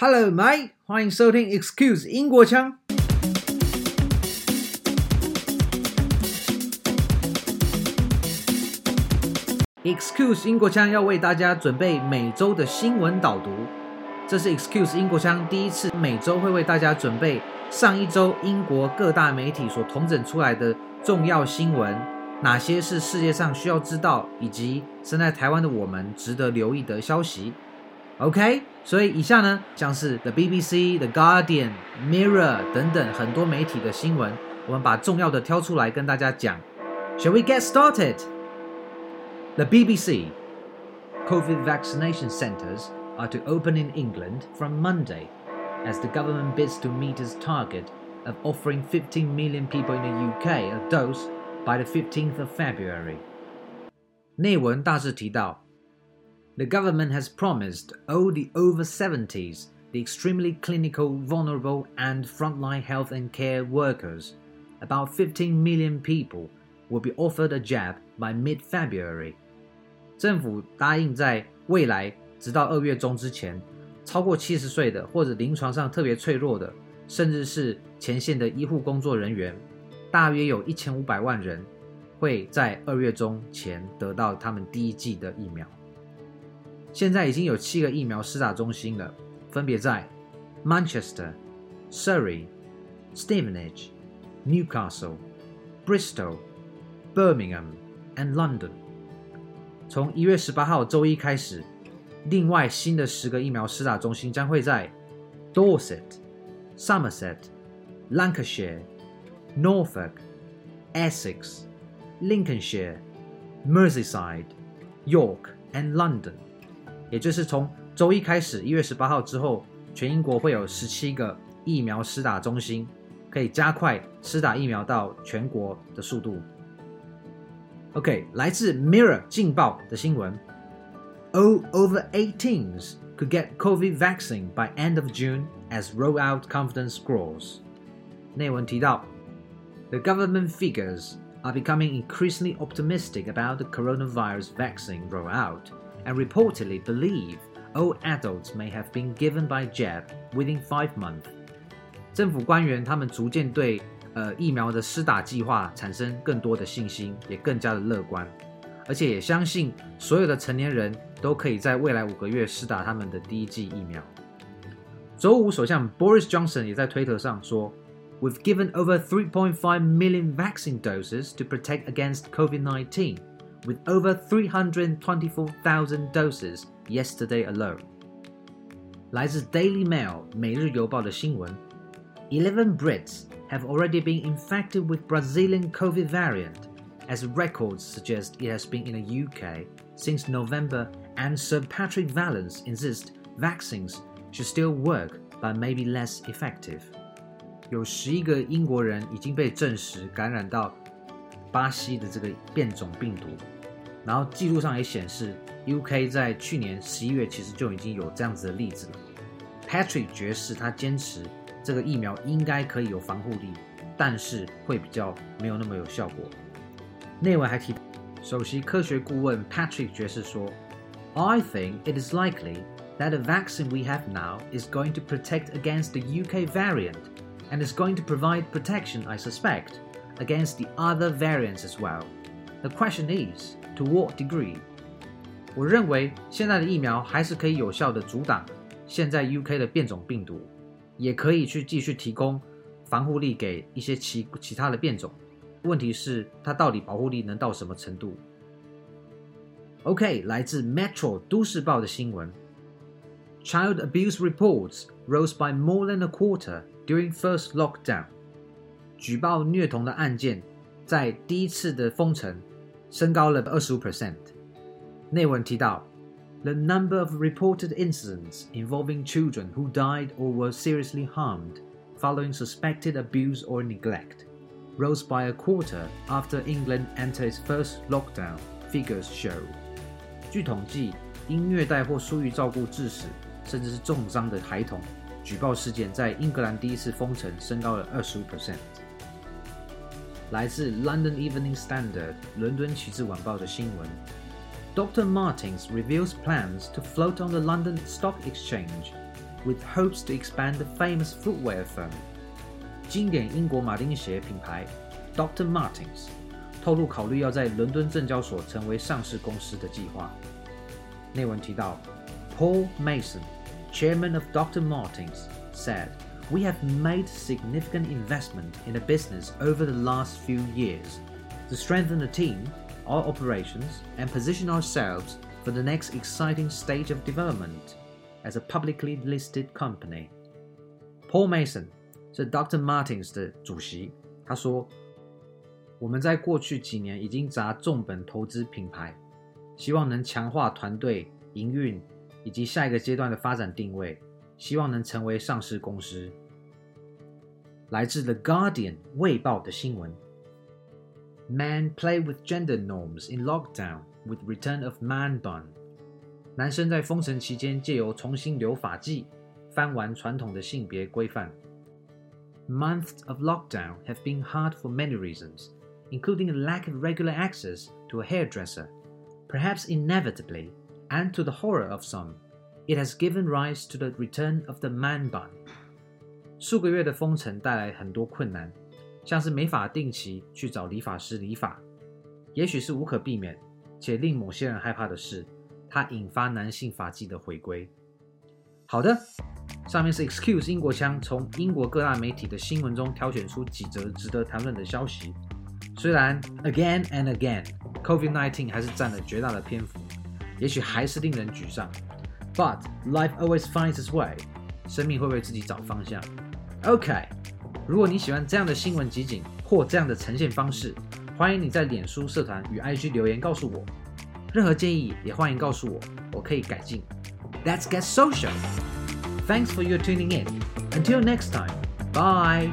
Hello, my，欢迎收听 Excuse 英国腔。Excuse 英国腔要为大家准备每周的新闻导读。这是 Excuse 英国腔第一次每周会为大家准备上一周英国各大媒体所统整出来的重要新闻，哪些是世界上需要知道，以及身在台湾的我们值得留意的消息。OK，所以以下呢，像是 The BBC、The Guardian、Mirror 等等很多媒体的新闻，我们把重要的挑出来跟大家讲。Shall we get started? The BBC COVID vaccination centres are to open in England from Monday as the government bids to meet its target of offering 15 million people in the UK a dose by the 15th of February. 内文大致提到。 the government has promised all the over 70s, the extremely clinical, vulnerable, and frontline health and care workers, about 15 million people, will be offered a jab by mid February. 政府答应在未来，直到二月中之前，超过七十岁的或者临床上特别脆弱的，甚至是前线的医护工作人员，大约有一千五百万人会在二月中前得到他们第一剂的疫苗。 现在已经有七个疫苗施打中心了，分别在 Manchester、Surrey、Stevenage、Newcastle、Bristol、Birmingham and London。从一月十八号周一开始，另外新的十个疫苗施打中心将会在 Dorset、Somerset、Lancashire、Norfolk、Essex、Lincolnshire、Merseyside、York and London。也就是从周一开始，一月十八号之后，全英国会有十七个疫苗施打中心，可以加快施打疫苗到全国的速度。OK，来自 Mirror 劲爆的新闻：All over 18s could get COVID vaccine by end of June as rollout confidence grows。内文提到，The government figures are becoming increasingly optimistic about the coronavirus vaccine rollout and reportedly believe all adults may have been given by jab within five months。政府官员他们逐渐对呃疫苗的施打计划产生更多的信心，也更加的乐观，而且也相信所有的成年人都可以在未来五个月施打他们的第一剂疫苗。周五，首相 Boris Johnson 也在推特上说：“We've given over 3.5 million vaccine doses to protect against COVID-19。” with over 324,000 doses yesterday alone. 来自 Daily Mail 每日邮报的新闻，11 Brits have already been infected with Brazilian COVID variant, as records suggest it has been in the UK since November, and Sir Patrick Vallance insists vaccines should still work but may be less effective. 有十一个英国人已经被证实感染到巴西的这个变种病毒，然后记录上也显示，UK 在去年十一月其实就已经有这样子的例子了。Patrick 爵士他坚持这个疫苗应该可以有防护力，但是会比较没有那么有效果。内文还提，首席科学顾问 Patrick 爵士说：“I think it is likely that the vaccine we have now is going to protect against the UK variant and is going to provide protection, I suspect.” against the other variants as well. The question is, to what degree? 我认为现在的疫苗还是可以有效的阻挡现在 UK 的变种病毒，也可以去继续提供防护力给一些其其他的变种。问题是它到底保护力能到什么程度？OK，来自 Metro 都市报的新闻：Child abuse reports rose by more than a quarter during first lockdown. 举报虐童的案件在第一次的封城升高了二十五 percent。内文提到，the number of reported incidents involving children who died or were seriously harmed following suspected abuse or neglect rose by a quarter after England entered its first lockdown. Figures show. 据统计，因虐待或疏于照顾致死，甚至是重伤的孩童举报事件，在英格兰第一次封城升高了二十五 percent。 来自《London Evening Standard》伦敦旗帜晚报的新闻。Dr. Martens reveals plans to float on the London Stock Exchange, with hopes to expand the famous footwear firm. 经典英国马丁鞋品牌 Dr. Martens 透露考虑要在伦敦证交所成为上市公司的计划。内文提到，Paul Mason, chairman of Dr. Martens, said. We have made significant investment in the business over the last few years to strengthen the team, our operations, and position ourselves for the next exciting stage of development as a publicly listed company. Paul Mason 是 Dr. Martens 的主席，他说：“我们在过去几年已经砸重本投资品牌，希望能强化团队营运以及下一个阶段的发展定位。希望能成为上市公司。来自 The Guardian 卫报的新闻：Man play with gender norms in lockdown with return of man bun。男生在封城期间借由重新留发髻，翻完传统的性别规范。Months of lockdown have been hard for many reasons. including a lack of regular access to a hairdresser. Perhaps inevitably, and to the horror of some, It has given rise to the return of the man bun. 数个月的封城带来很多困难，像是没法定期去找理发师理发。也许是无可避免且令某些人害怕的是，它引发男性发髻的回归。好的，上面是 Excuse 英国腔从英国各大媒体的新闻中挑选出几则值得谈论的消息。虽然 again and again COVID-19 还是占了绝大的篇幅，也许还是令人沮丧，but life always finds its way，生命会为自己找方向。OK，如果你喜欢这样的新闻集锦或这样的呈现方式，欢迎你在脸书社团与 IG 留言告诉我。任何建议也欢迎告诉我，我可以改进。Let's get social. Thanks for your tuning in. Until next time. Bye.